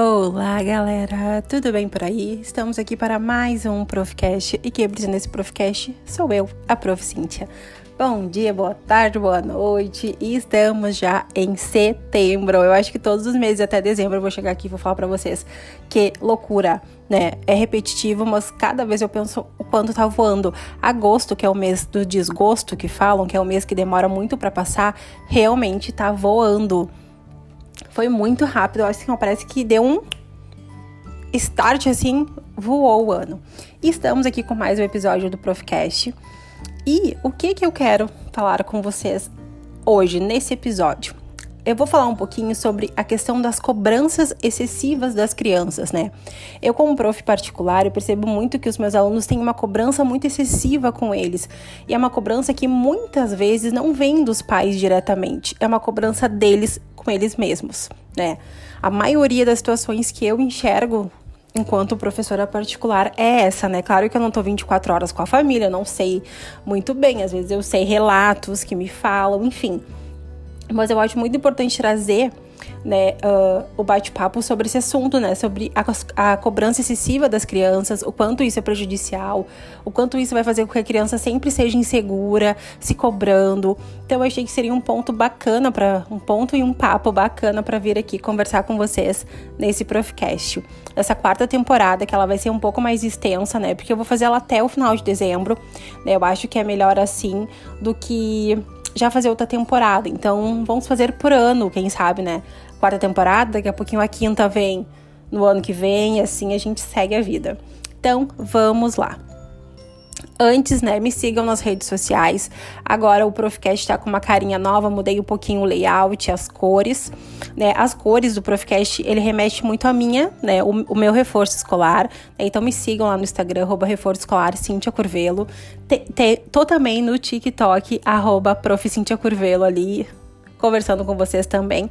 Olá, galera! Tudo bem por aí? Estamos aqui para mais um Profcast e quem apresenta esse Profcast sou eu, a Prof. Cíntia. Bom dia, boa tarde, boa noite e estamos já em setembro. Eu acho que todos os meses até dezembro eu vou chegar aqui e vou falar para vocês que loucura, né? É repetitivo, mas cada vez eu penso o quanto tá voando. Agosto, que é o mês do desgosto que falam, que é o mês que demora muito para passar, realmente tá voando. Foi muito rápido, acho que parece que deu um start assim, voou o ano. E estamos aqui com mais um episódio do Profcast. E o que que eu quero falar com vocês hoje nesse episódio? Eu vou falar um pouquinho sobre a questão das cobranças excessivas das crianças, né? Eu, como prof particular, eu percebo muito que os meus alunos têm uma cobrança muito excessiva com eles. E é uma cobrança que muitas vezes não vem dos pais diretamente, é uma cobrança deles com eles mesmos, né? A maioria das situações que eu enxergo enquanto professora particular é essa, né? Claro que eu não tô 24 horas com a família, não sei muito bem, às vezes eu sei relatos que me falam, enfim. Mas eu acho muito importante trazer né, uh, o bate-papo sobre esse assunto, né, sobre a, a, cobrança excessiva das crianças, o quanto isso é prejudicial, o quanto isso vai fazer com que a criança sempre seja insegura, se cobrando. Então eu achei que seria um ponto bacana para um ponto e um papo bacana para vir aqui conversar com vocês nesse Profcast. Essa quarta temporada, que ela vai ser um pouco mais extensa, né, porque eu vou fazer ela até o final de dezembro. Né, eu acho que é melhor assim do que já fazer outra temporada. Então, vamos fazer por ano, quem sabe, né? Quarta temporada, daqui a pouquinho a quinta vem no ano que vem, e assim a gente segue a vida. Então, vamos lá. Antes, né, me sigam nas redes sociais. Agora o Profcast está com uma carinha nova, mudei um pouquinho o layout, as cores, né? As cores do Profcast, ele remete muito a minha, né, o, o meu reforço escolar. Né? Então me sigam lá no Instagram, reforço escolar, Cintia Curvelo. Te, te, tô também no TikTok, arroba prof. Cintia Curvelo ali, conversando com vocês também.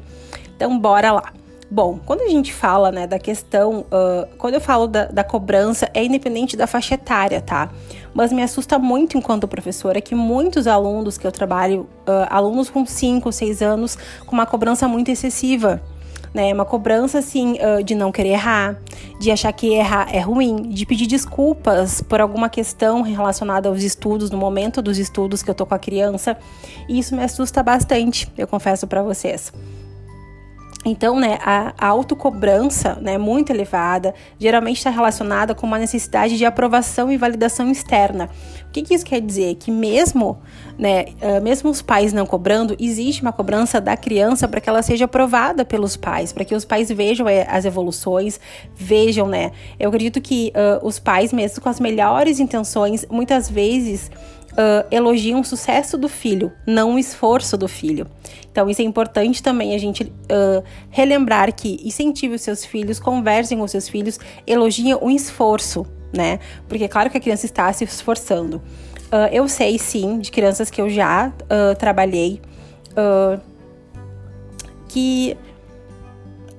Então bora lá. Bom, quando a gente fala né, da questão, uh, quando eu falo da, da, cobrança, é independente da faixa etária, tá? Mas me assusta muito enquanto professora que muitos alunos que eu trabalho, uh, alunos com 5, 6 anos, com uma cobrança muito excessiva. Né, uma cobrança assim de não querer errar, de achar que errar é ruim, de pedir desculpas por alguma questão relacionada aos estudos, no momento dos estudos que eu tô com a criança. E isso me assusta bastante, eu confesso para vocês. Então, né, a, a autocobrança, né, muito elevada, geralmente está relacionada com uma necessidade de aprovação e validação externa. O que, que isso quer dizer? Que mesmo, né, mesmo os pais não cobrando, existe uma cobrança da criança para que ela seja aprovada pelos pais, para que os pais vejam é, as evoluções, vejam, né. Eu acredito que uh, os pais, mesmo com as melhores intenções, muitas vezes uh, elogiam o sucesso do filho, não o esforço do filho. Então, isso é importante também a gente uh, relembrar que incentive os seus filhos, conversem com os seus filhos, elogiem o esforço, né? Porque é claro que a criança está se esforçando. Uh, eu sei, sim, de crianças que eu já trabalhei, que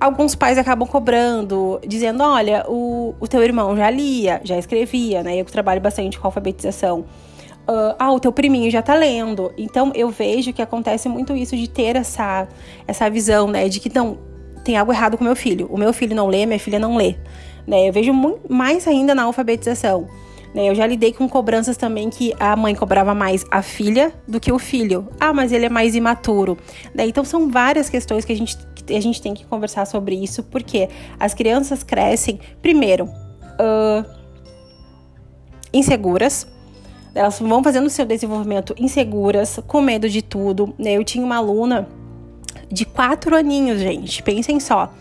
alguns pais acabam cobrando, dizendo: olha, o, o teu irmão já lia, já escrevia, né? Eu trabalho bastante com alfabetização uh, ah, o teu priminho já tá lendo. Então eu vejo que acontece muito isso de ter essa, essa visão, né? De que não, tem algo errado com meu filho. O meu filho não lê, minha filha não lê. Né? Eu vejo muito, mais ainda na alfabetização. Né? Eu já lidei com cobranças também que a mãe cobrava mais a filha do que o filho. Ah, mas ele é mais imaturo. Né? Então são várias questões que a gente, que a gente tem que conversar sobre isso, porque as crianças crescem, primeiro, uh, inseguras elas vão fazendo seu desenvolvimento inseguras, com medo de tudo. Né? Eu tinha uma aluna de quatro aninhos, gente. Pensem só.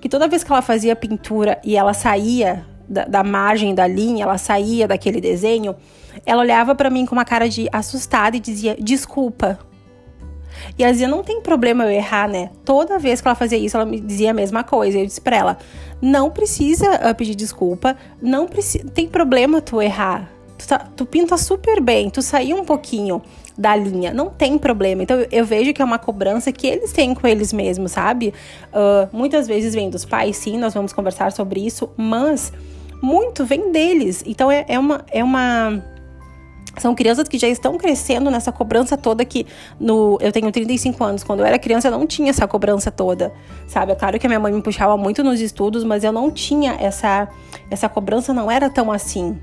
Que toda vez que ela fazia pintura e ela saía da, da margem da linha, ela saía daquele desenho, ela olhava para mim com uma cara de assustada e dizia: Desculpa. E ela dizia: Não tem problema eu errar, né? Toda vez que ela fazia isso, ela me dizia a mesma coisa. Eu disse pra ela: Não precisa uh, pedir desculpa, não tem problema tu errar tu, tá, tu pinta super bem, tu saiu um pouquinho da linha, não tem problema. Então eu, vejo que é uma cobrança que eles têm com eles mesmos, sabe? Uh, muitas vezes vem dos pais, sim, nós vamos conversar sobre isso, mas muito vem deles. Então é, é uma. É uma são crianças que já estão crescendo nessa cobrança toda que no eu tenho 35 anos, quando eu era criança eu não tinha essa cobrança toda, sabe? É claro que a minha mãe me puxava muito nos estudos, mas eu não tinha essa essa cobrança não era tão assim,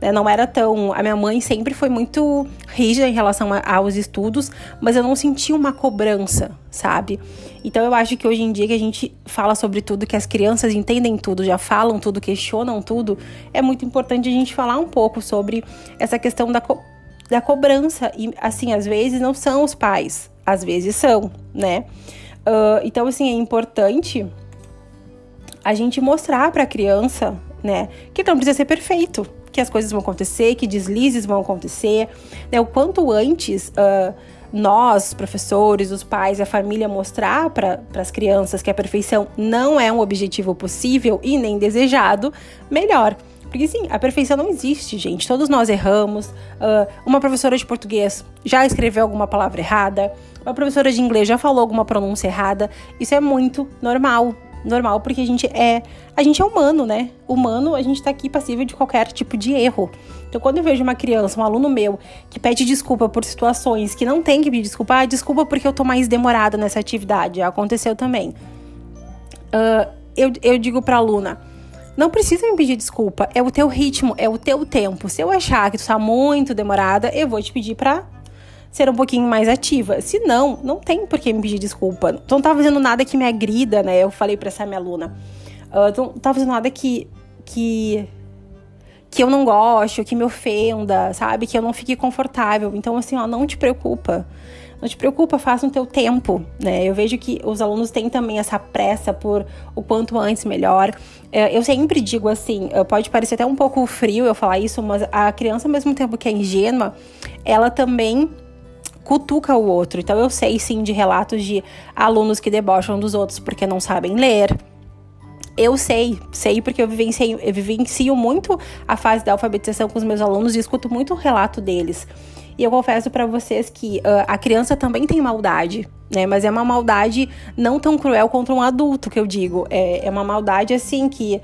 né? Não era tão. A minha mãe sempre foi muito rígida em relação a, aos estudos, mas eu não sentia uma cobrança, sabe? Então eu acho que hoje em dia que a gente fala sobre tudo, que as crianças entendem tudo, já falam tudo, questionam tudo, é muito importante a gente falar um pouco sobre essa questão da, co da cobrança. E assim, às vezes não são os pais, às vezes são, né? Uh, então, assim, é importante a gente mostrar para a criança, né, que não precisa ser perfeito, que as coisas vão acontecer, que deslizes vão acontecer. Né? O quanto antes uh, nós, professores, os pais, a família, mostrar para as crianças que a perfeição não é um objetivo possível e nem desejado, melhor. Porque sim, a perfeição não existe, gente. Todos nós erramos. Uh, uma professora de português já escreveu alguma palavra errada. Uma professora de inglês já falou alguma pronúncia errada. Isso é muito normal normal, porque a gente é. A gente é humano, né? Humano, a gente tá aqui passível de qualquer tipo de erro. Então, quando eu vejo uma criança, um aluno meu, que pede desculpa por situações que não tem que pedir desculpa, ah, desculpa porque eu tô mais demorada nessa atividade. Aconteceu também. Uh, eu, eu digo pra aluna. Não precisa me pedir desculpa, é o teu ritmo, é o teu tempo. Se eu achar que tu tá muito demorada, eu vou te pedir pra ser um pouquinho mais ativa. Se não, não tem por que me pedir desculpa. Tu não tá fazendo nada que me agrida, né? Eu falei pra essa minha aluna. Uh, não tá fazendo nada que, que que eu não gosto, que me ofenda, sabe? Que eu não fique confortável. Então, assim, ó, não te preocupa. Não te preocupa, faça o teu tempo, né? Eu vejo que os alunos têm também essa pressa por o quanto antes melhor. É, eu sempre digo assim, pode parecer até um pouco frio eu falar isso, mas a criança, ao mesmo tempo que é ingênua, ela também cutuca o outro. Então eu sei sim de relatos de alunos que debocham dos outros porque não sabem ler. Eu sei, sei porque eu vivencio, eu vivencio muito a fase da alfabetização com os meus alunos e escuto muito o relato deles. E eu confesso para vocês que uh, a criança também tem maldade, né? Mas é uma maldade não tão cruel contra um adulto, que eu digo. É, é uma maldade assim que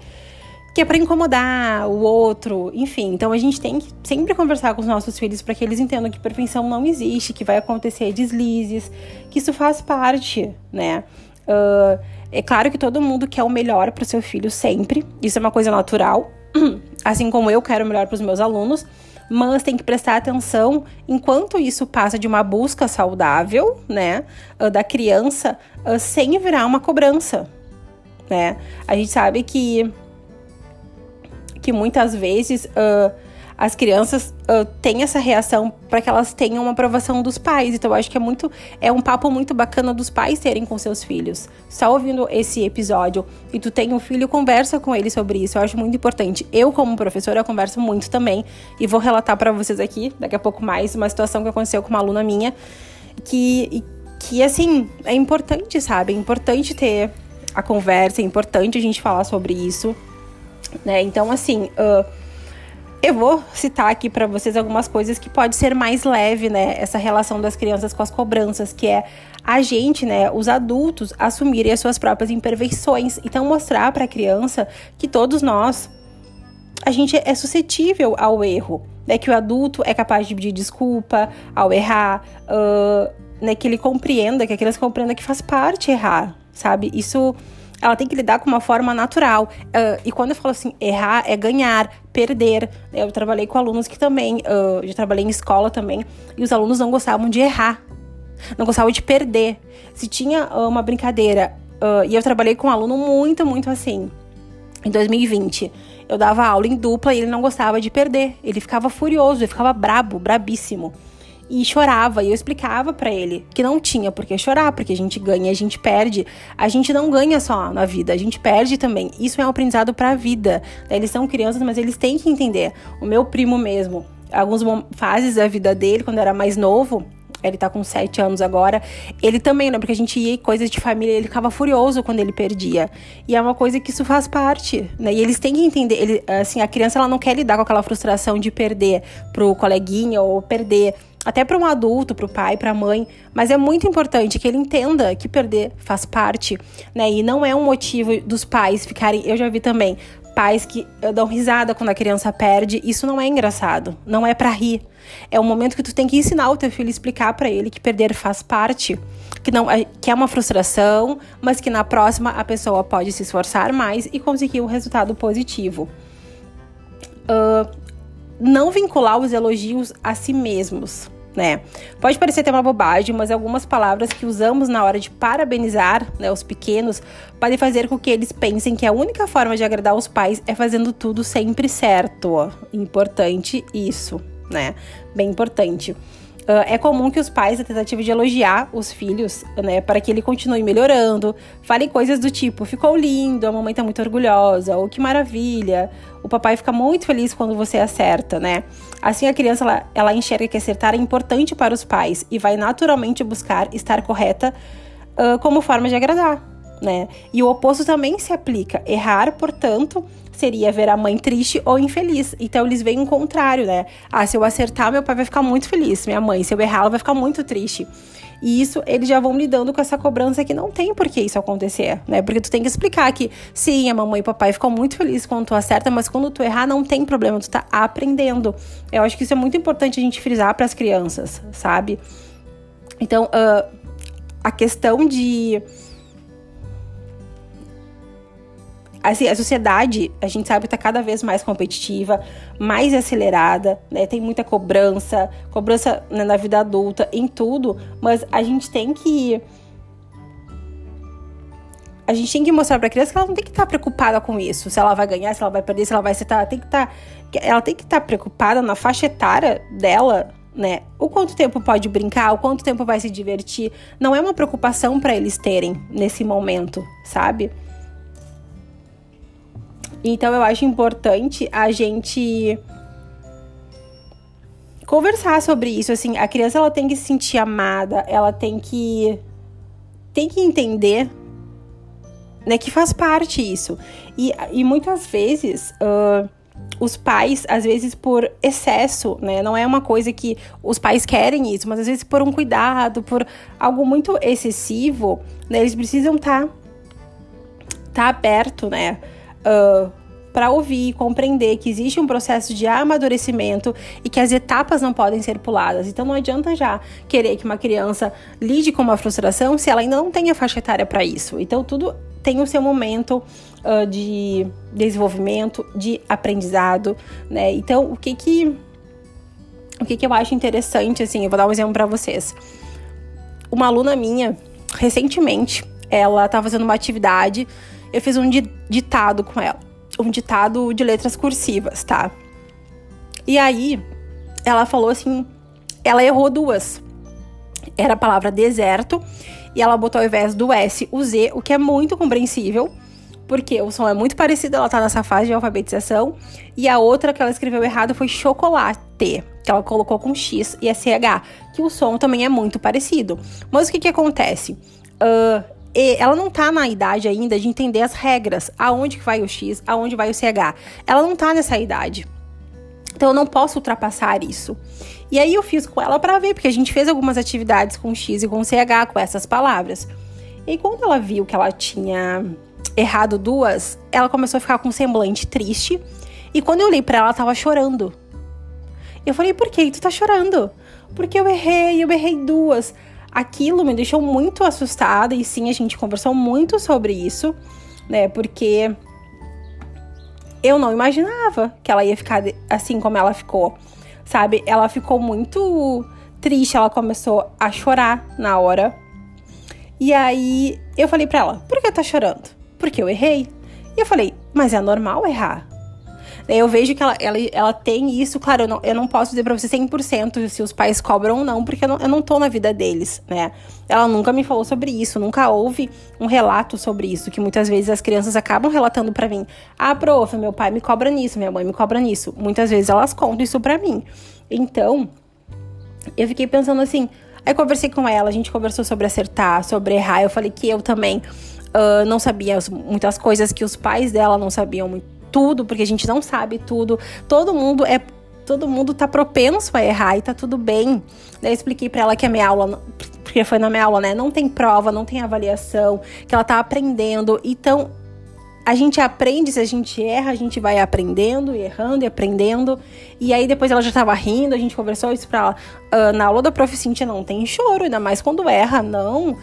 que é para incomodar o outro, enfim. Então a gente tem que sempre conversar com os nossos filhos para que eles entendam que perfeição não existe, que vai acontecer deslizes, que isso faz parte, né? Uh, é claro que todo mundo quer o melhor para o seu filho sempre, isso é uma coisa natural, assim como eu quero o melhor para os meus alunos, mas tem que prestar atenção enquanto isso passa de uma busca saudável, né, uh, da criança, uh, sem virar uma cobrança, né? A gente sabe que que muitas vezes uh, as crianças uh, têm essa reação para que elas tenham uma aprovação dos pais. Então, eu acho que é muito é um papo muito bacana dos pais terem com seus filhos. Só ouvindo esse episódio e tu tem um filho, conversa com ele sobre isso. Eu acho muito importante. Eu, como professora, converso muito também e vou relatar para vocês aqui daqui a pouco mais uma situação que aconteceu com uma aluna minha que que assim é importante, sabe? É importante ter a conversa, é importante a gente falar sobre isso né? Então, assim, uh, eu vou citar aqui para vocês algumas coisas que pode ser mais leve, né? Essa relação das crianças com as cobranças, que é a gente, né, os adultos, assumirem as suas próprias imperfeições. Então, mostrar para a criança que todos nós, a gente é suscetível ao erro, né? Que o adulto é capaz de pedir desculpa ao errar, uh, né? Que ele compreenda, que a criança compreenda que faz parte errar, sabe? Isso ela tem que lidar com uma forma natural. Uh, e quando eu falo assim, errar é ganhar, perder. Eu trabalhei com alunos que também, uh, já trabalhei em escola também, e os alunos não gostavam de errar, não gostavam de perder. Se tinha uh, uma brincadeira, e eu trabalhei com um aluno muito, muito assim, em 2020. Eu dava aula em dupla e ele não gostava de perder. Ele ficava furioso, ele ficava brabo, brabíssimo e chorava. E eu explicava para ele que não tinha por que chorar, porque a gente ganha, a gente perde. A gente não ganha só na vida, a gente perde também. Isso é um aprendizado para a vida. Eles são crianças, mas eles têm que entender. O meu primo mesmo, algumas fases da vida dele, quando era mais novo, ele tá com sete anos agora. Ele também, né? Porque a gente ia em coisas de família, ele ficava furioso quando ele perdia. E é uma coisa que isso faz parte, né? E eles têm que entender, ele, assim, a criança ela não quer lidar com aquela frustração de perder pro coleguinha ou perder até para um adulto, para o pai, para a mãe, mas é muito importante que ele entenda que perder faz parte, né? E não é um motivo dos pais ficarem, eu já vi também, pais que dão risada quando a criança perde, isso não é engraçado, não é para rir. É um momento que tu tem que ensinar o teu filho explicar para ele que perder faz parte, que não é, que é uma frustração, mas que na próxima a pessoa pode se esforçar mais e conseguir um resultado positivo. Uh, não vincular os elogios a si mesmos né? Pode parecer ter uma bobagem, mas algumas palavras que usamos na hora de parabenizar né, os pequenos podem fazer com que eles pensem que a única forma de agradar os pais é fazendo tudo sempre certo. Importante isso, né? Bem importante. Uh, é comum que os pais, na tentativa de elogiar os filhos, né, para que ele continue melhorando, falem coisas do tipo: ficou lindo, a mamãe tá muito orgulhosa, ou que maravilha, o papai fica muito feliz quando você acerta, né? Assim a criança ela, ela enxerga que acertar é importante para os pais e vai naturalmente buscar estar correta uh, como forma de agradar, né? E o oposto também se aplica. Errar, portanto, seria ver a mãe triste ou infeliz. Então eles veem o contrário, né? Ah, se eu acertar, meu pai vai ficar muito feliz. Minha mãe, se eu errar, ela vai ficar muito triste. E isso eles já vão lidando com essa cobrança que não tem por que isso acontecer, né? Porque tu tem que explicar que sim, a mamãe e o papai ficam muito felizes quando tu acerta, mas quando tu errar não tem problema, tu tá aprendendo. Eu acho que isso é muito importante a gente frisar para as crianças, sabe? Então, uh, a questão de assim, a sociedade, a gente sabe, está cada vez mais competitiva, mais acelerada, né? Tem muita cobrança, cobrança né, na vida adulta, em tudo, mas a gente tem que a gente tem que mostrar para a criança que ela não tem que estar tá preocupada com isso, se ela vai ganhar, se ela vai perder, se ela vai acertar, tem que estar tá, ela tem que estar tá preocupada na faixa etária dela, né? O quanto tempo pode brincar, o quanto tempo vai se divertir, não é uma preocupação para eles terem nesse momento, sabe? Então eu acho importante a gente conversar sobre isso, assim, a criança ela tem que se sentir amada, ela tem que tem que entender né, que faz parte isso. E, e muitas vezes uh, os pais, às vezes por excesso, né? Não é uma coisa que os pais querem isso, mas às vezes por um cuidado, por algo muito excessivo, né? Eles precisam estar tá, tá aberto, né? Uh, para ouvir e compreender que existe um processo de amadurecimento e que as etapas não podem ser puladas. Então não adianta já querer que uma criança lide com uma frustração se ela ainda não tem a faixa etária para isso. Então tudo tem o seu momento uh, de desenvolvimento, de aprendizado, né? Então o que que o que que eu acho interessante assim, eu vou dar um exemplo para vocês. Uma aluna minha recentemente, ela estava fazendo uma atividade eu fiz um ditado com ela. Um ditado de letras cursivas, tá? E aí, ela falou assim: ela errou duas. Era a palavra deserto e ela botou ao invés do S o Z, o que é muito compreensível, porque o som é muito parecido, ela tá nessa fase de alfabetização. E a outra que ela escreveu errado foi chocolate, que ela colocou com X e SH, que o som também é muito parecido. Mas o que que acontece? Uh, e ela não tá na idade ainda de entender as regras, aonde que vai o X, aonde vai o CH. Ela não tá nessa idade. Então eu não posso ultrapassar isso. E aí eu fiz com ela para ver, porque a gente fez algumas atividades com X e com CH com essas palavras. E quando ela viu que ela tinha errado duas, ela começou a ficar com um semblante triste. E quando eu olhei para ela, ela tava chorando. Eu falei: "Por que tu tá chorando?" "Porque eu errei, eu errei duas." Aquilo me deixou muito assustada e sim, a gente conversou muito sobre isso, né? Porque eu não imaginava que ela ia ficar assim como ela ficou, sabe? Ela ficou muito triste, ela começou a chorar na hora. E aí eu falei pra ela: por que tá chorando? Porque eu errei. E eu falei: mas é normal errar. Eu vejo que ela, ela, ela tem isso, claro, eu não, eu não posso dizer pra você 100% se os pais cobram ou não, porque eu não, eu não tô na vida deles, né? Ela nunca me falou sobre isso, nunca houve um relato sobre isso, que muitas vezes as crianças acabam relatando para mim. Ah, prof, meu pai me cobra nisso, minha mãe me cobra nisso. Muitas vezes elas contam isso pra mim. Então, eu fiquei pensando assim, aí conversei com ela, a gente conversou sobre acertar, sobre errar, eu falei que eu também uh, não sabia muitas coisas que os pais dela não sabiam muito tudo, porque a gente não sabe tudo. Todo mundo é todo mundo tá propenso a errar e tá tudo bem. Daí eu expliquei para ela que a minha aula porque foi na minha aula, né? Não tem prova, não tem avaliação, que ela tá aprendendo. Então, a gente aprende, se a gente erra, a gente vai aprendendo, e errando e aprendendo. E aí depois ela já tava rindo, a gente conversou isso pra ela. Uh, na aula da Prof. Cintia não tem choro, ainda mais quando erra, não. Uh,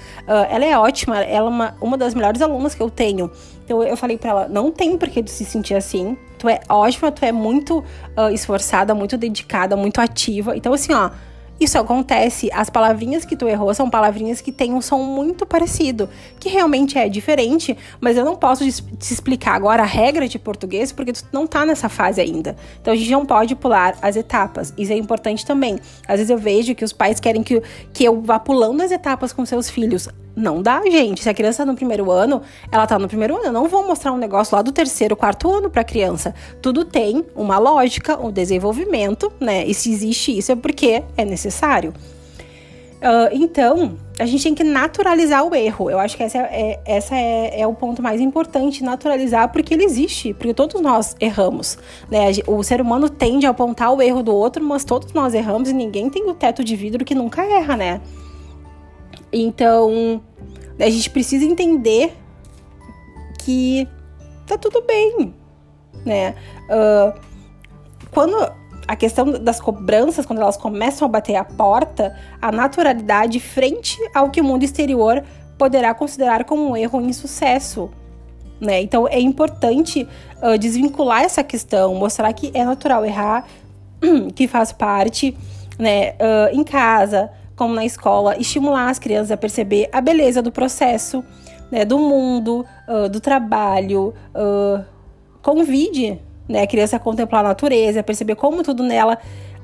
ela é ótima, ela é uma, uma das melhores alunas que eu tenho. Então eu falei pra ela, não tem por que se sentir assim. Tu é ótima, tu é muito uh, esforçada, muito dedicada, muito ativa. Então assim, ó isso acontece, as palavrinhas que tu errou são palavrinhas que têm um som muito parecido, que realmente é diferente, mas eu não posso te explicar agora a regra de português porque tu não tá nessa fase ainda. Então a gente não pode pular as etapas. Isso é importante também. Às vezes eu vejo que os pais querem que, que eu vá pulando as etapas com seus filhos. Não dá, gente. Se a criança tá no primeiro ano, ela tá no primeiro ano. Eu não vou mostrar um negócio lá do terceiro, quarto ano pra criança. Tudo tem uma lógica, um desenvolvimento, né? E se existe isso é porque é necessário. Uh, então, a gente tem que naturalizar o erro. Eu acho que essa, é, é, essa é, é, o ponto mais importante, naturalizar, porque ele existe, porque todos nós erramos. Né? O ser humano tende a apontar o erro do outro, mas todos nós erramos e ninguém tem o teto de vidro que nunca erra, né? Então, a gente precisa entender que tá tudo bem, né? Uh, quando a questão das cobranças, quando elas começam a bater a porta, a naturalidade frente ao que o mundo exterior poderá considerar como um erro em insucesso. Né? Então é importante uh, desvincular essa questão, mostrar que é natural errar, que faz parte, né? Uh, em casa, como na escola, estimular as crianças a perceber a beleza do processo, né, do mundo, uh, do trabalho. Uh, convide né, a criança a contemplar a natureza, a perceber como tudo nela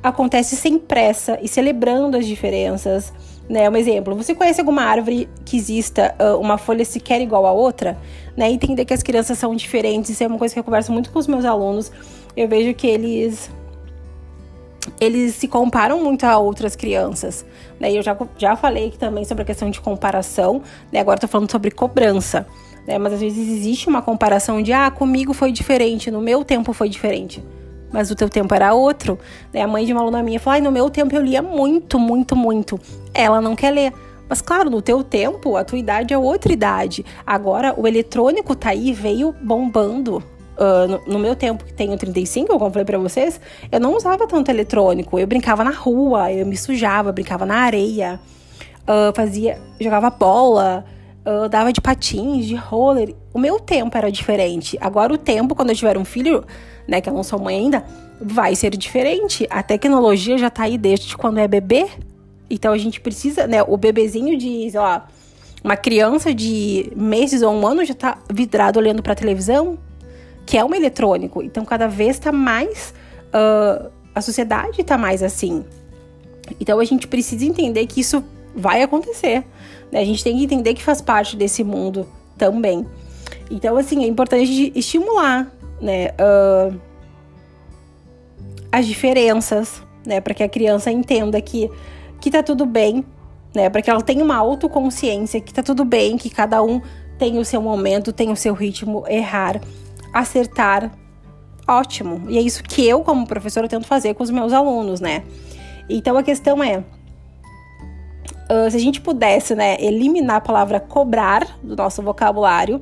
acontece sem pressa e celebrando as diferenças. Né, um exemplo, você conhece alguma árvore que exista uh, uma folha sequer igual a outra? Né, entender que as crianças são diferentes, isso é uma coisa que eu converso muito com os meus alunos. Eu vejo que eles eles se comparam muito a outras crianças. Né? Eu já, já falei também sobre a questão de comparação, né? agora estou falando sobre cobrança. Né? Mas às vezes existe uma comparação de, ah, comigo foi diferente, no meu tempo foi diferente. Mas o teu tempo era outro. Né? A mãe de uma aluna minha falou, no meu tempo eu lia muito, muito, muito. Ela não quer ler. Mas claro, no teu tempo, a tua idade é outra idade. Agora, o eletrônico tá aí, veio bombando, Uh, no, no, meu tempo, que tenho 35, como falei pra vocês, eu não usava tanto eletrônico. Eu brincava na rua, eu me sujava, brincava na areia, uh, fazia, jogava bola, uh, dava de patins, de roller. O meu tempo era diferente. Agora, o tempo, quando eu tiver um filho, né, que eu não sou mãe ainda, vai ser diferente. A tecnologia já tá aí desde quando é bebê. Então, a gente precisa, né, o bebezinho de, lá, uma criança de meses ou um ano já tá vidrado olhando pra televisão que é um eletrônico. Então, cada vez está mais. Uh, a sociedade está mais assim. Então, a gente precisa entender que isso vai acontecer. Né? A gente tem que entender que faz parte desse mundo também. Então, assim, é importante estimular, né? Uh, as diferenças, né? Para que a criança entenda que, que tá tudo bem, né? Para que ela tenha uma autoconsciência, que tá tudo bem, que cada um tem o seu momento, tem o seu ritmo, errar acertar, ótimo. E é isso que eu, como professora, tento fazer com os meus alunos, né? Então a questão é. Se a gente pudesse né, eliminar a palavra cobrar do nosso vocabulário,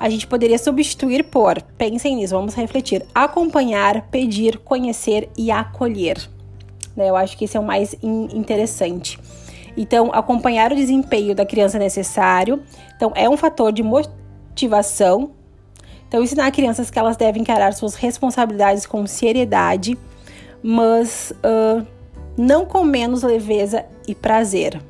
a gente poderia substituir por, pensem nisso, vamos refletir, acompanhar, pedir, conhecer e acolher. Né, eu acho que esse é o mais in interessante. Então, acompanhar o desempenho da criança é necessário. Então, é um fator de motivação então, ensinar crianças que elas devem encarar suas responsabilidades com seriedade, mas uh, não com menos leveza e prazer.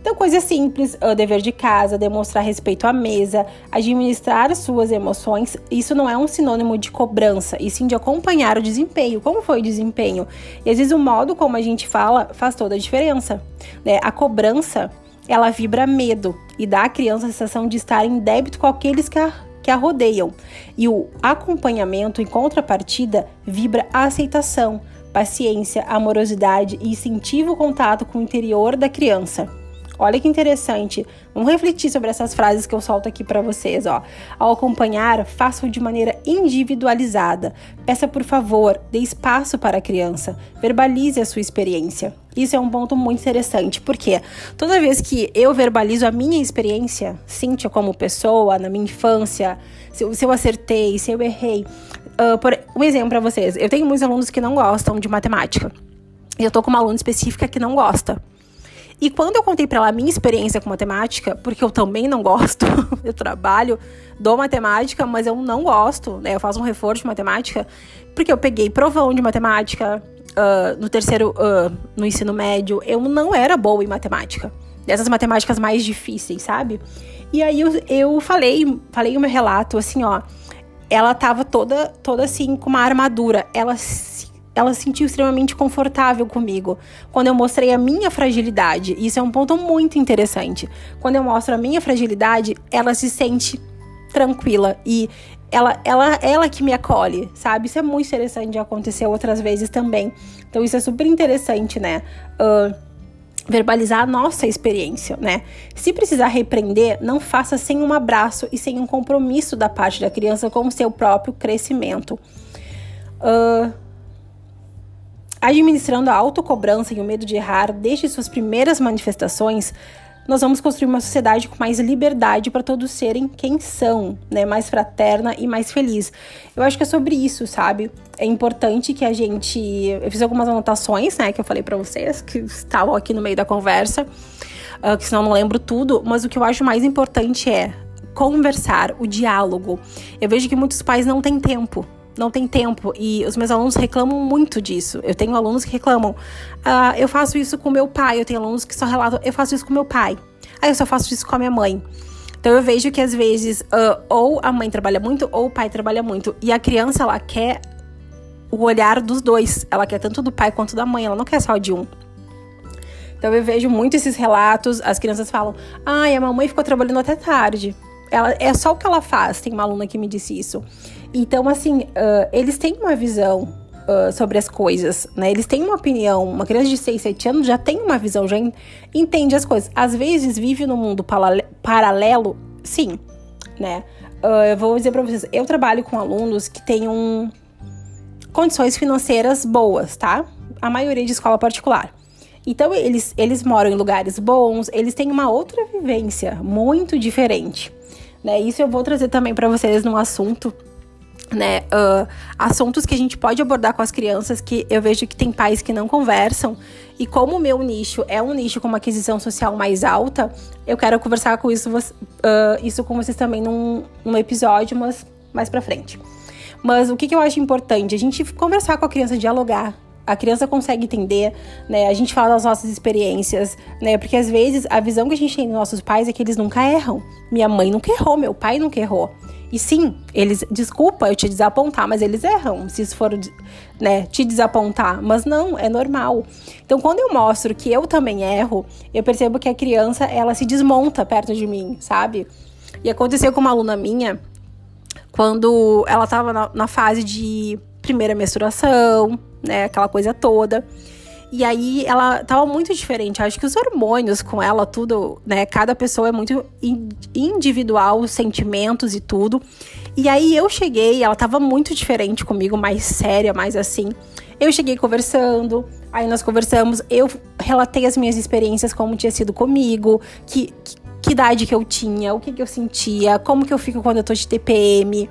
Então, coisas simples, uh, dever de casa, demonstrar respeito à mesa, administrar suas emoções, isso não é um sinônimo de cobrança, e sim de acompanhar o desempenho. Como foi o desempenho? E às vezes o modo como a gente fala faz toda a diferença. Né? A cobrança, ela vibra medo e dá à criança a sensação de estar em débito com aqueles que a que a rodeiam. E o acompanhamento, em contrapartida, vibra a aceitação, paciência, amorosidade e incentiva o contato com o interior da criança. Olha que interessante. Vamos refletir sobre essas frases que eu solto aqui para vocês, ó. Ao acompanhar, faça-o de maneira individualizada. Peça por favor, dê espaço para a criança. Verbalize a sua experiência. Isso é um ponto muito interessante, porque toda vez que eu verbalizo a minha experiência, Cíntia como pessoa, na minha infância, se eu, se eu acertei, se eu errei. Uh, por, um exemplo para vocês. Eu tenho muitos alunos que não gostam de matemática. E eu tô com uma aluna específica que não gosta. E quando eu contei para ela a minha experiência com matemática, porque eu também não gosto, eu trabalho, dou matemática, mas eu não gosto, né? Eu faço um reforço de matemática, porque eu peguei provão de matemática uh, no terceiro, uh, no ensino médio, eu não era boa em matemática. Dessas matemáticas mais difíceis, sabe? E aí eu, eu falei, falei o meu relato, assim, ó. Ela tava toda, toda assim, com uma armadura. Ela se ela se sentiu extremamente confortável comigo quando eu mostrei a minha fragilidade. Isso é um ponto muito interessante. Quando eu mostro a minha fragilidade, ela se sente tranquila e ela, ela, ela que me acolhe, sabe? Isso é muito interessante de acontecer outras vezes também. Então isso é super interessante, né? Uh, verbalizar a nossa experiência, né? Se precisar repreender, não faça sem um abraço e sem um compromisso da parte da criança com o seu próprio crescimento. Uh, Administrando a autocobrança e o medo de errar desde suas primeiras manifestações, nós vamos construir uma sociedade com mais liberdade para todos serem quem são, né? Mais fraterna e mais feliz. Eu acho que é sobre isso, sabe? É importante que a gente. Eu fiz algumas anotações, né? Que eu falei para vocês, que estavam aqui no meio da conversa, uh, que senão eu não lembro tudo, mas o que eu acho mais importante é conversar, o diálogo. Eu vejo que muitos pais não têm tempo não tem tempo. E os meus alunos reclamam muito disso. Eu tenho alunos que reclamam: ah, eu faço isso com meu pai. Eu tenho alunos que só relatam: eu faço isso com meu pai. Aí eu só faço isso com a minha mãe. Então eu vejo que às vezes uh, ou a mãe trabalha muito ou o pai trabalha muito. E a criança, ela quer o olhar dos dois. Ela quer tanto do pai quanto da mãe. Ela não quer só de um. Então eu vejo muito esses relatos. As crianças falam: ai, a mamãe ficou trabalhando até tarde. Ela, é só o que ela faz. Tem uma aluna que me disse isso. Então, assim, uh, eles têm uma visão uh, sobre as coisas, né? Eles têm uma opinião. Uma criança de 6, 7 anos já tem uma visão, já entende as coisas. Às vezes vive no mundo paralelo, sim, né? Uh, eu vou dizer para vocês, eu trabalho com alunos que têm um, condições financeiras boas, tá? A maioria de escola particular. Então, eles, eles moram em lugares bons, eles têm uma outra vivência muito diferente. Né? Isso eu vou trazer também para vocês num assunto né, uh, assuntos que a gente pode abordar com as crianças que eu vejo que tem pais que não conversam e como o meu nicho é um nicho com uma aquisição social mais alta, eu quero conversar com isso, uh, isso com vocês também num, num episódio, mas mais pra frente. Mas o que, que eu acho importante? A gente conversar com a criança, dialogar, a criança consegue entender, né? A gente fala das nossas experiências, né? Porque às vezes a visão que a gente tem dos nossos pais é que eles nunca erram. Minha mãe nunca errou, meu pai nunca errou. E sim, eles, desculpa eu te desapontar, mas eles erram, se isso for, né, te desapontar, mas não, é normal. Então, quando eu mostro que eu também erro, eu percebo que a criança, ela se desmonta perto de mim, sabe? E aconteceu com uma aluna minha, quando ela tava na, na fase de primeira menstruação, né, aquela coisa toda. E aí ela tava muito diferente. Acho que os hormônios com ela, tudo, né? Cada pessoa é muito individual, os sentimentos e tudo. E aí eu cheguei, ela tava muito diferente comigo, mais séria, mais assim. Eu cheguei conversando, aí nós conversamos, eu relatei as minhas experiências, como tinha sido comigo, que, que, que idade que eu tinha, o que, que eu sentia, como que eu fico quando eu tô de TPM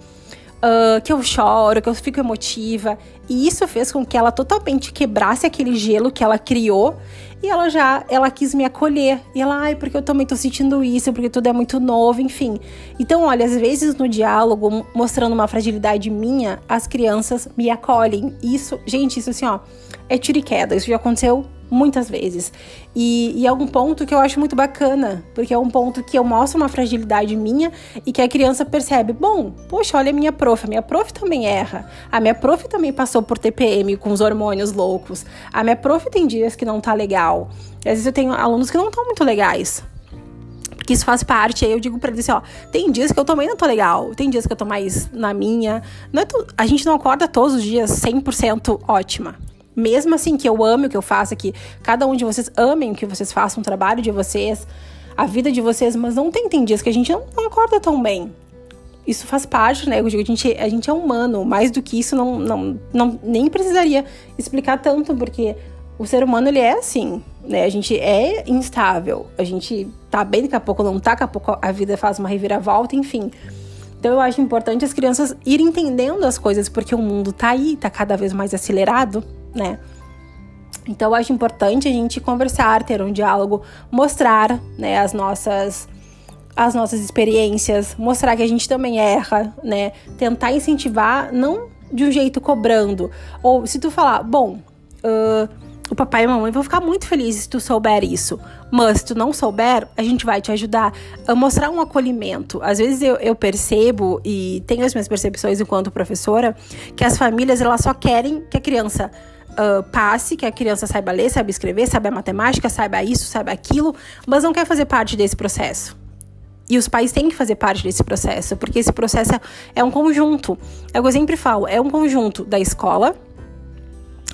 uh, que eu choro, que eu fico emotiva. E isso fez com que ela totalmente quebrasse aquele gelo que ela criou e ela já ela quis me acolher. E ela, ai, porque eu também tô sentindo isso, porque tudo é muito novo, enfim. Então, olha, às vezes no diálogo, mostrando uma fragilidade minha, as crianças me acolhem. Isso, gente, isso assim, ó, é tiro e queda. Isso já aconteceu muitas vezes. E, e, é um ponto que eu acho muito bacana, porque é um ponto que eu mostro uma fragilidade minha e que a criança percebe: bom, poxa, olha a minha prof, a minha prof também erra. A minha prof também passou por TPM com os hormônios loucos. A minha prof tem dias que não tá legal. Às vezes eu tenho alunos que não estão muito legais. Porque isso faz parte, aí eu digo pra eles assim, ó, tem dias que eu também não tô legal, tem dias que eu tô mais na minha. Não é a gente não acorda todos os dias 100% ótima mesmo assim que eu ame o que eu faço, que cada um de vocês amem o que vocês façam, o trabalho de vocês, a vida de vocês, mas não tem, tem dias que a gente não, não acorda tão bem. Isso faz parte, né? Eu digo, a gente, a gente é humano, mais do que isso, não, não, não nem precisaria explicar tanto, porque o ser humano ele é assim, né? A gente é instável, a gente tá bem, daqui a pouco não tá, daqui a pouco a vida faz uma reviravolta, enfim. Então eu acho importante as crianças irem entendendo as coisas, porque o mundo tá aí, tá cada vez mais acelerado, né? Então eu acho importante a gente conversar, ter um diálogo, mostrar, né, as nossas as nossas experiências, mostrar que a gente também erra, né? Tentar incentivar, não de um jeito cobrando. Ou se tu falar, bom, uh, o papai e a mamãe vão ficar muito felizes se tu souber isso. Mas se tu não souber, a gente vai te ajudar a mostrar um acolhimento. Às vezes eu, eu percebo, e tenho as minhas percepções enquanto professora, que as famílias elas só querem que a criança uh, passe, que a criança saiba ler, saiba escrever, saiba matemática, saiba isso, saiba aquilo, mas não quer fazer parte desse processo. E os pais têm que fazer parte desse processo, porque esse processo é um conjunto. É o que eu sempre falo, é um conjunto da escola,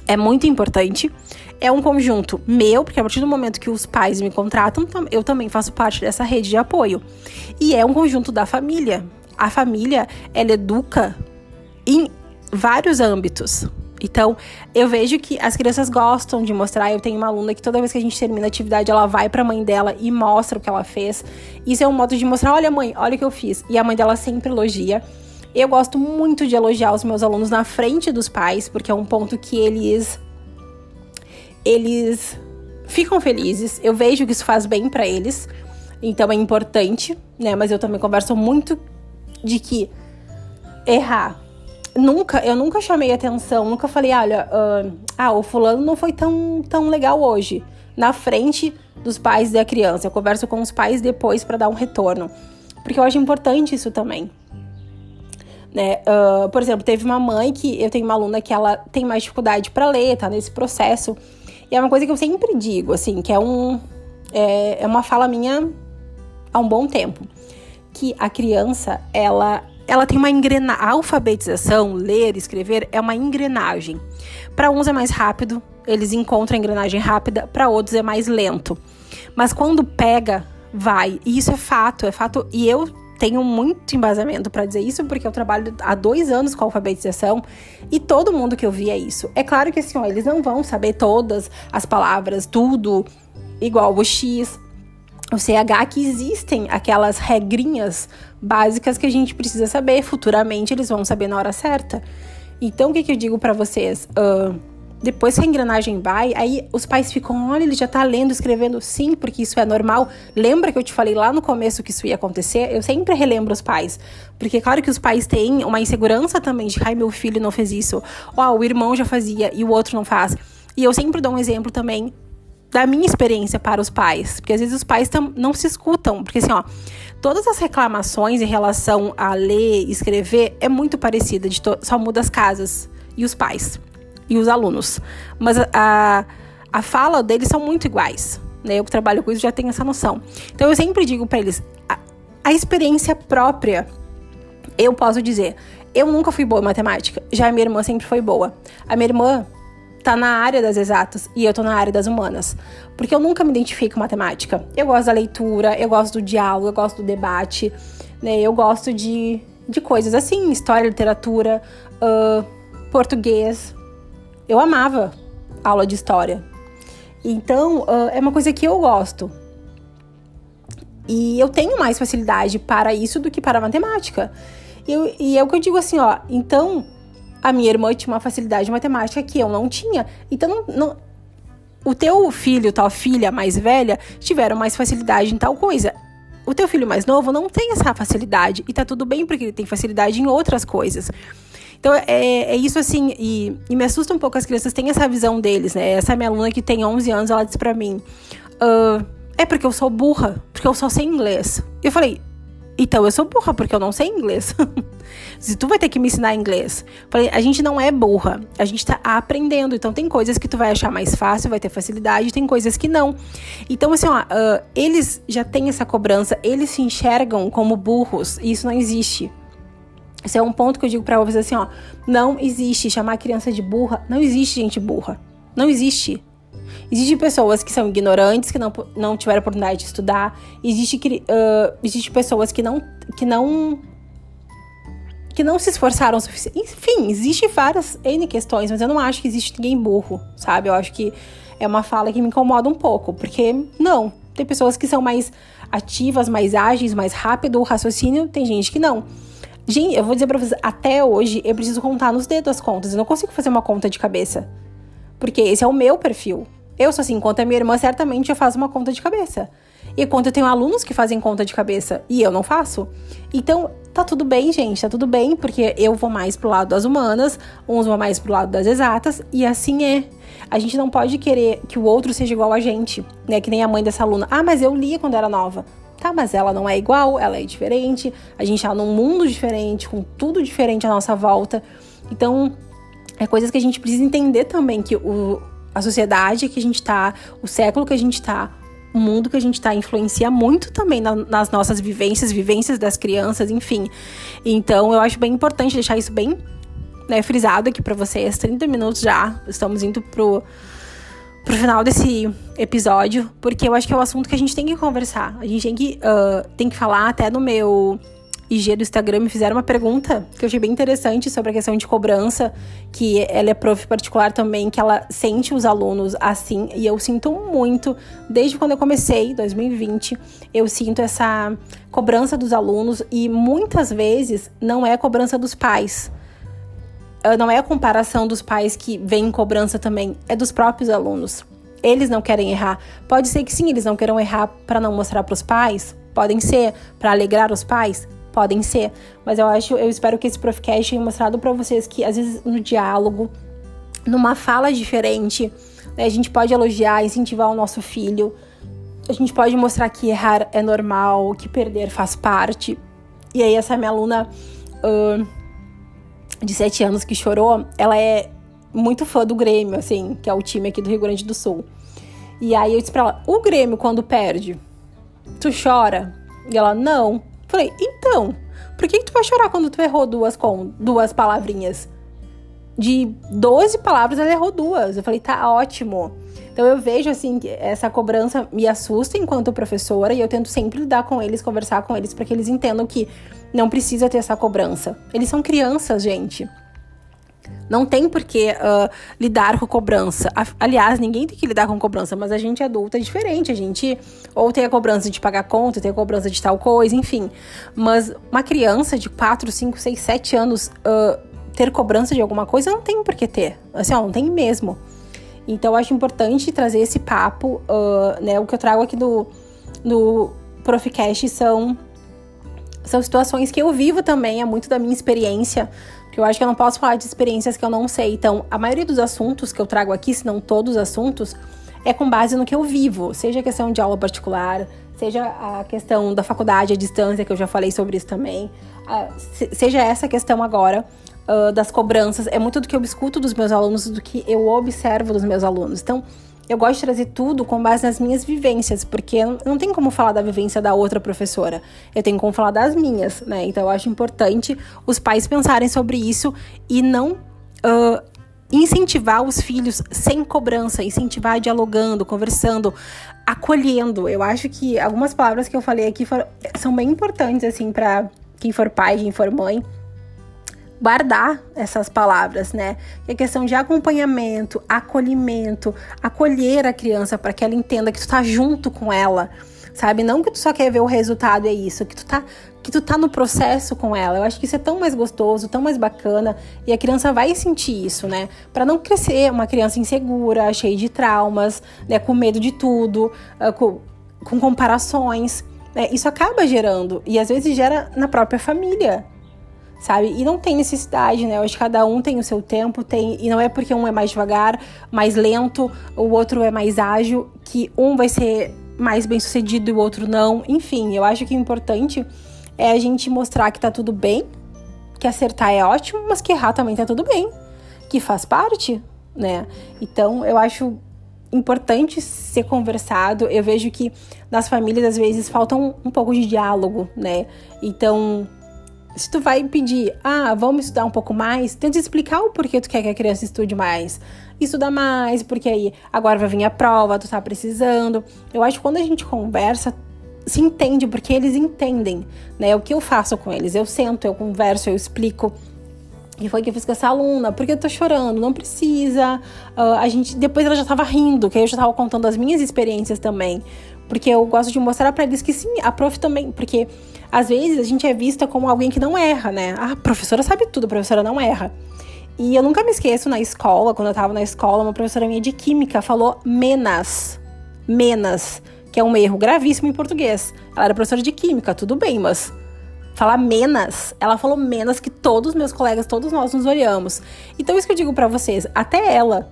é muito importante. É um conjunto meu, porque a partir do momento que os pais me contratam, eu também faço parte dessa rede de apoio. E é um conjunto da família. A família, ela educa em vários âmbitos. Então, eu vejo que as crianças gostam de mostrar. Eu tenho uma aluna que toda vez que a gente termina a atividade, ela vai para a mãe dela e mostra o que ela fez. Isso é um modo de mostrar: olha, mãe, olha o que eu fiz. E a mãe dela sempre elogia. Eu gosto muito de elogiar os meus alunos na frente dos pais, porque é um ponto que eles eles ficam felizes. Eu vejo que isso faz bem para eles. Então é importante, né? Mas eu também converso muito de que errar nunca, eu nunca chamei atenção, nunca falei, olha, uh, ah, o fulano não foi tão, tão legal hoje. Na frente dos pais da criança. Eu converso com os pais depois para dar um retorno. Porque eu acho importante isso também. Né? Uh, por exemplo, teve uma mãe que eu tenho uma aluna que ela tem mais dificuldade para ler, tá nesse processo. E é uma coisa que eu sempre digo, assim, que é um é, é uma fala minha há um bom tempo, que a criança ela ela tem uma engrenagem. A alfabetização, ler, escrever, é uma engrenagem. Para uns é mais rápido, eles encontram a engrenagem rápida, para outros é mais lento. Mas quando pega, vai. E isso é fato, é fato. E eu tenho muito embasamento para dizer isso, porque eu trabalho há dois anos com alfabetização e todo mundo que eu vi é isso. É claro que assim, ó, eles não vão saber todas as palavras, tudo igual o X, o CH que existem aquelas regrinhas básicas que a gente precisa saber. Futuramente eles vão saber na hora certa. Então o que, que eu digo para vocês? Uh, depois que a engrenagem vai, aí os pais ficam, olha, ele já tá lendo, escrevendo, sim, porque isso é normal. Lembra que eu te falei lá no começo que isso ia acontecer? Eu sempre relembro os pais. Porque é claro que os pais têm uma insegurança também de, ai, meu filho não fez isso. Ó, o irmão já fazia e o outro não faz. E eu sempre dou um exemplo também da minha experiência para os pais, porque às vezes os pais não se escutam, porque assim, ó, todas as reclamações em relação a ler, escrever é muito parecida, só muda as casas e os pais e os alunos, mas a, a fala deles são muito iguais, né? Eu que trabalho com isso já tenho essa noção. Então eu sempre digo para eles, a, a experiência própria, eu posso dizer, eu nunca fui boa em matemática, já a minha irmã sempre foi boa. A minha irmã tá na área das exatas e eu tô na área das humanas. Porque eu nunca me identifico com matemática. Eu gosto da leitura, eu gosto do diálogo, eu gosto do debate, né? Eu gosto de, de coisas assim, história, literatura, uh, português. Eu amava aula de história. Então, uh, é uma coisa que eu gosto. E eu tenho mais facilidade para isso do que para matemática. E, e é o que eu digo assim, ó. Então, a minha irmã tinha uma facilidade de matemática que eu não tinha. Então, não, não, o teu filho, tua filha mais velha, tiveram mais facilidade em tal coisa. O teu filho mais novo não tem essa facilidade. E tá tudo bem porque ele tem facilidade em outras coisas. Então, é, é isso assim, e, e, me assusta um pouco as crianças têm essa visão deles, né? Essa minha aluna que tem 11 anos, ela disse pra mim: uh, É porque eu sou burra, porque eu só sei inglês. Eu falei: então eu sou burra porque eu não sei inglês. Se tu vai ter que me ensinar inglês, falei, a gente não é burra, a gente tá aprendendo. Então tem coisas que tu vai achar mais fácil, vai ter facilidade, tem coisas que não. Então assim, ó, uh, eles já têm essa cobrança, eles se enxergam como burros e isso não existe. Esse é um ponto que eu digo para vocês assim, ó, não existe chamar a criança de burra, não existe gente burra. Não existe. Existem pessoas que são ignorantes, que não, não tiveram oportunidade de estudar. Existe, uh, existe pessoas que não, que não que não se esforçaram o suficiente. Enfim, existe várias N questões, mas eu não acho que existe ninguém burro, sabe? Eu acho que é uma fala que me incomoda um pouco, porque não. Tem pessoas que são mais ativas, mais ágeis, mais rápido o raciocínio, tem gente que não. Gente, eu vou dizer pra vocês, até hoje eu preciso contar nos dedos as contas. Eu não consigo fazer uma conta de cabeça. Porque esse é o meu perfil. Eu sou assim, enquanto a minha irmã, certamente eu faço uma conta de cabeça. E quando eu tenho alunos que fazem conta de cabeça e eu não faço. Então, tá tudo bem, gente, tá tudo bem, porque eu vou mais pro lado das humanas, uns vão mais pro lado das exatas, e assim é. A gente não pode querer que o outro seja igual a gente, né? Que nem a mãe dessa aluna. Ah, mas eu lia quando era nova. Tá, mas ela não é igual, ela é diferente. A gente tá num mundo diferente, com tudo diferente à nossa volta. Então, é coisas que a gente precisa entender também que o, a sociedade que a gente tá, o século que a gente tá, o mundo que a gente está influencia muito também na, nas nossas vivências, vivências das crianças, enfim. Então, eu acho bem importante deixar isso bem né, frisado aqui para vocês. 30 minutos já, estamos indo pro, pro final desse episódio, porque eu acho que é o assunto que a gente tem que conversar. A gente tem que, uh, tem que falar até no meu IG do Instagram me fizeram uma pergunta que eu achei bem interessante sobre a questão de cobrança, que ela é prof particular também, que ela sente os alunos assim, e eu sinto muito, desde quando eu comecei, 2020, eu sinto essa cobrança dos alunos e muitas vezes não é cobrança dos pais. Ah, não é a comparação dos pais que vem cobrança também, é dos próprios alunos. Eles não querem errar. Pode ser que sim, eles não queiram errar para não mostrar para os pais, podem ser para alegrar os pais, podem ser, mas eu acho, eu espero que esse Profcast tenha mostrado para vocês que às vezes no diálogo, numa fala diferente, né, a gente pode elogiar, incentivar o nosso filho, a gente pode mostrar que errar é normal, que perder faz parte. E aí essa minha aluna uh, de 7 anos que chorou, ela é muito fã do Grêmio, assim, que é o time aqui do Rio Grande do Sul. E aí eu disse pra ela, o Grêmio quando perde, tu chora? E ela, não. Falei, então, por que, que tu vai chorar quando tu errou duas, com, duas palavrinhas? De 12 palavras, ela errou duas. Eu falei, tá ótimo. Então eu vejo assim essa cobrança me assusta enquanto professora e eu tento sempre lidar com eles, conversar com eles para que eles entendam que não precisa ter essa cobrança. Eles são crianças, gente. Não tem por que uh, lidar com cobrança. Aliás, ninguém tem que lidar com cobrança, mas a gente adulta é diferente. A gente ou tem a cobrança de pagar conta, tem a cobrança de tal coisa, enfim. Mas uma criança de 4, 5, 6, 7 anos uh, ter cobrança de alguma coisa não tem por que ter. Assim, ó, não tem mesmo. Então, eu acho importante trazer esse papo. Uh, né? O que eu trago aqui no, no Proficast são, são situações que eu vivo também, é muito da minha experiência porque eu acho que eu não posso falar de experiências que eu não sei. Então, a maioria dos assuntos que eu trago aqui, se não todos os assuntos, é com base no que eu vivo. Seja a questão de aula particular, seja a questão da faculdade à distância, que eu já falei sobre isso também. seja essa questão agora uh, das cobranças. É muito do que eu escuto dos meus alunos, do que eu observo dos meus alunos. Então, eu gosto de trazer tudo com base nas minhas vivências, porque não tem como falar da vivência da outra professora. Eu tenho como falar das minhas, né? Então eu acho importante os pais pensarem sobre isso e não uh, incentivar os filhos sem cobrança, incentivar dialogando, conversando, acolhendo. Eu acho que algumas palavras que eu falei aqui foram, são bem importantes, assim, para quem for pai, quem for mãe guardar essas palavras, né? Que é questão de acompanhamento, acolhimento, acolher a criança para que ela entenda que tu tá junto com ela, sabe? Não que tu só quer ver o resultado é isso, que tu tá que tu tá no processo com ela. Eu acho que isso é tão mais gostoso, tão mais bacana e a criança vai sentir isso, né? Para não crescer uma criança insegura, cheia de traumas, né, com medo de tudo, ah, com, com comparações, né? Isso acaba gerando e às vezes gera na própria família, sabe? E não tem necessidade, né? Eu acho que cada um tem o seu tempo, tem e não é porque um é mais devagar, mais lento, o outro é mais ágil, que um vai ser mais bem sucedido e o outro não. Enfim, eu acho que o importante é a gente mostrar que tá tudo bem, que acertar é ótimo, mas que errar também tá tudo bem, que faz parte, né? Então, eu acho importante ser conversado. Eu vejo que nas famílias às vezes falta um, um pouco de diálogo, né? Então, se tu vai pedir, ah, vamos estudar um pouco mais, tenta explicar o porquê tu quer que a criança estude mais. Estuda mais, porque aí agora vai vir a prova, tu tá precisando. Eu acho que quando a gente conversa, se entende, porque eles entendem, né? O que eu faço com eles. Eu sento, eu converso, eu explico. E foi que eu fiz com essa aluna, porque eu tô chorando, não precisa. Uh, a gente, depois ela já tava rindo, que aí eu já tava contando as minhas experiências também. Porque eu gosto de mostrar para eles que sim, a prof também. Porque às vezes a gente é vista como alguém que não erra, né? A professora sabe tudo, a professora não erra. E eu nunca me esqueço na escola, quando eu tava na escola, uma professora minha de química falou menas. Menas, que é um erro gravíssimo em português. Ela era professora de química, tudo bem, mas falar menos, ela falou menos que todos os meus colegas, todos nós nos olhamos. Então isso que eu digo para vocês, até ela,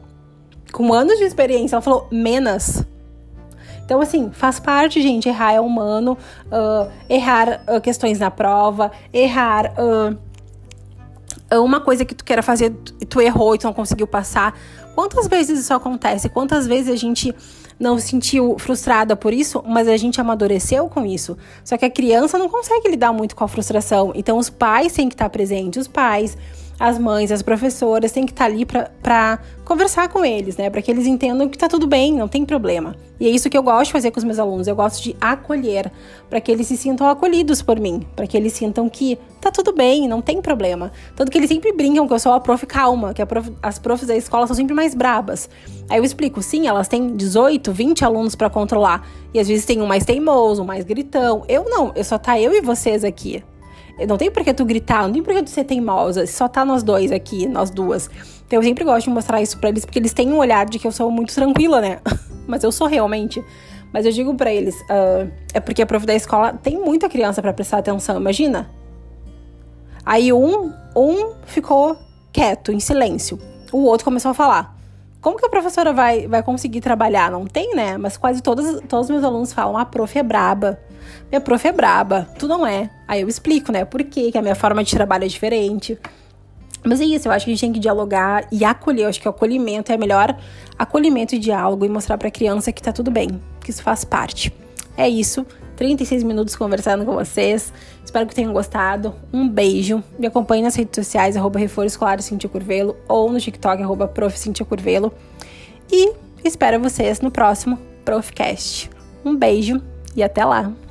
com anos de experiência, ela falou menos. Então, assim, faz parte, gente, errar é humano, uh, errar uh, questões na prova, errar uh, uma coisa que tu queira fazer e tu errou e tu não conseguiu passar. Quantas vezes isso acontece? Quantas vezes a gente não se sentiu frustrada por isso, mas a gente amadureceu com isso. Só que a criança não consegue lidar muito com a frustração. Então os pais têm que estar presentes, os pais, as mães, as professoras têm que estar ali para conversar com eles, né? Para que eles entendam que tá tudo bem, não tem problema. E é isso que eu gosto de fazer com os meus alunos. Eu gosto de acolher, para que eles se sintam acolhidos por mim, para que eles sintam que tá tudo bem, não tem problema. Tanto que eles sempre brincam que eu sou a prof calma, que prof, as profs da escola são sempre mais brabas. Aí eu explico, sim, elas têm 18, 20 alunos para controlar. E às vezes tem um mais teimoso, um mais gritão. Eu não, eu só tá eu e vocês aqui. Não tem por que tu gritar, não tem por que tu ser teimosa, só tá nós dois aqui, nós duas. Então eu sempre gosto de mostrar isso para eles, porque eles têm um olhar de que eu sou muito tranquila, né? Mas eu sou realmente. Mas eu digo para eles, uh, é porque a prof da escola tem muita criança para prestar atenção, imagina? Aí um, um ficou quieto, em silêncio. O outro começou a falar. Como que a professora vai, vai conseguir trabalhar? Não tem, né? Mas quase todos, todos os meus alunos falam: a prof é braba. Minha prof é braba. Tu não é. Aí eu explico, né? Por quê? Que a minha forma de trabalho é diferente. Mas é isso, eu acho que a gente tem que dialogar e acolher. Eu acho que o acolhimento é melhor acolhimento e diálogo e mostrar pra criança que tá tudo bem, que isso faz parte. É isso. 36 minutos conversando com vocês. Espero que tenham gostado. Um beijo. Me acompanhe nas redes sociais, arroba Escolar Cintia Curvelo, ou no TikTok, arroba Prof. Cintia Curvelo. E espero vocês no próximo Profcast. Um beijo e até lá!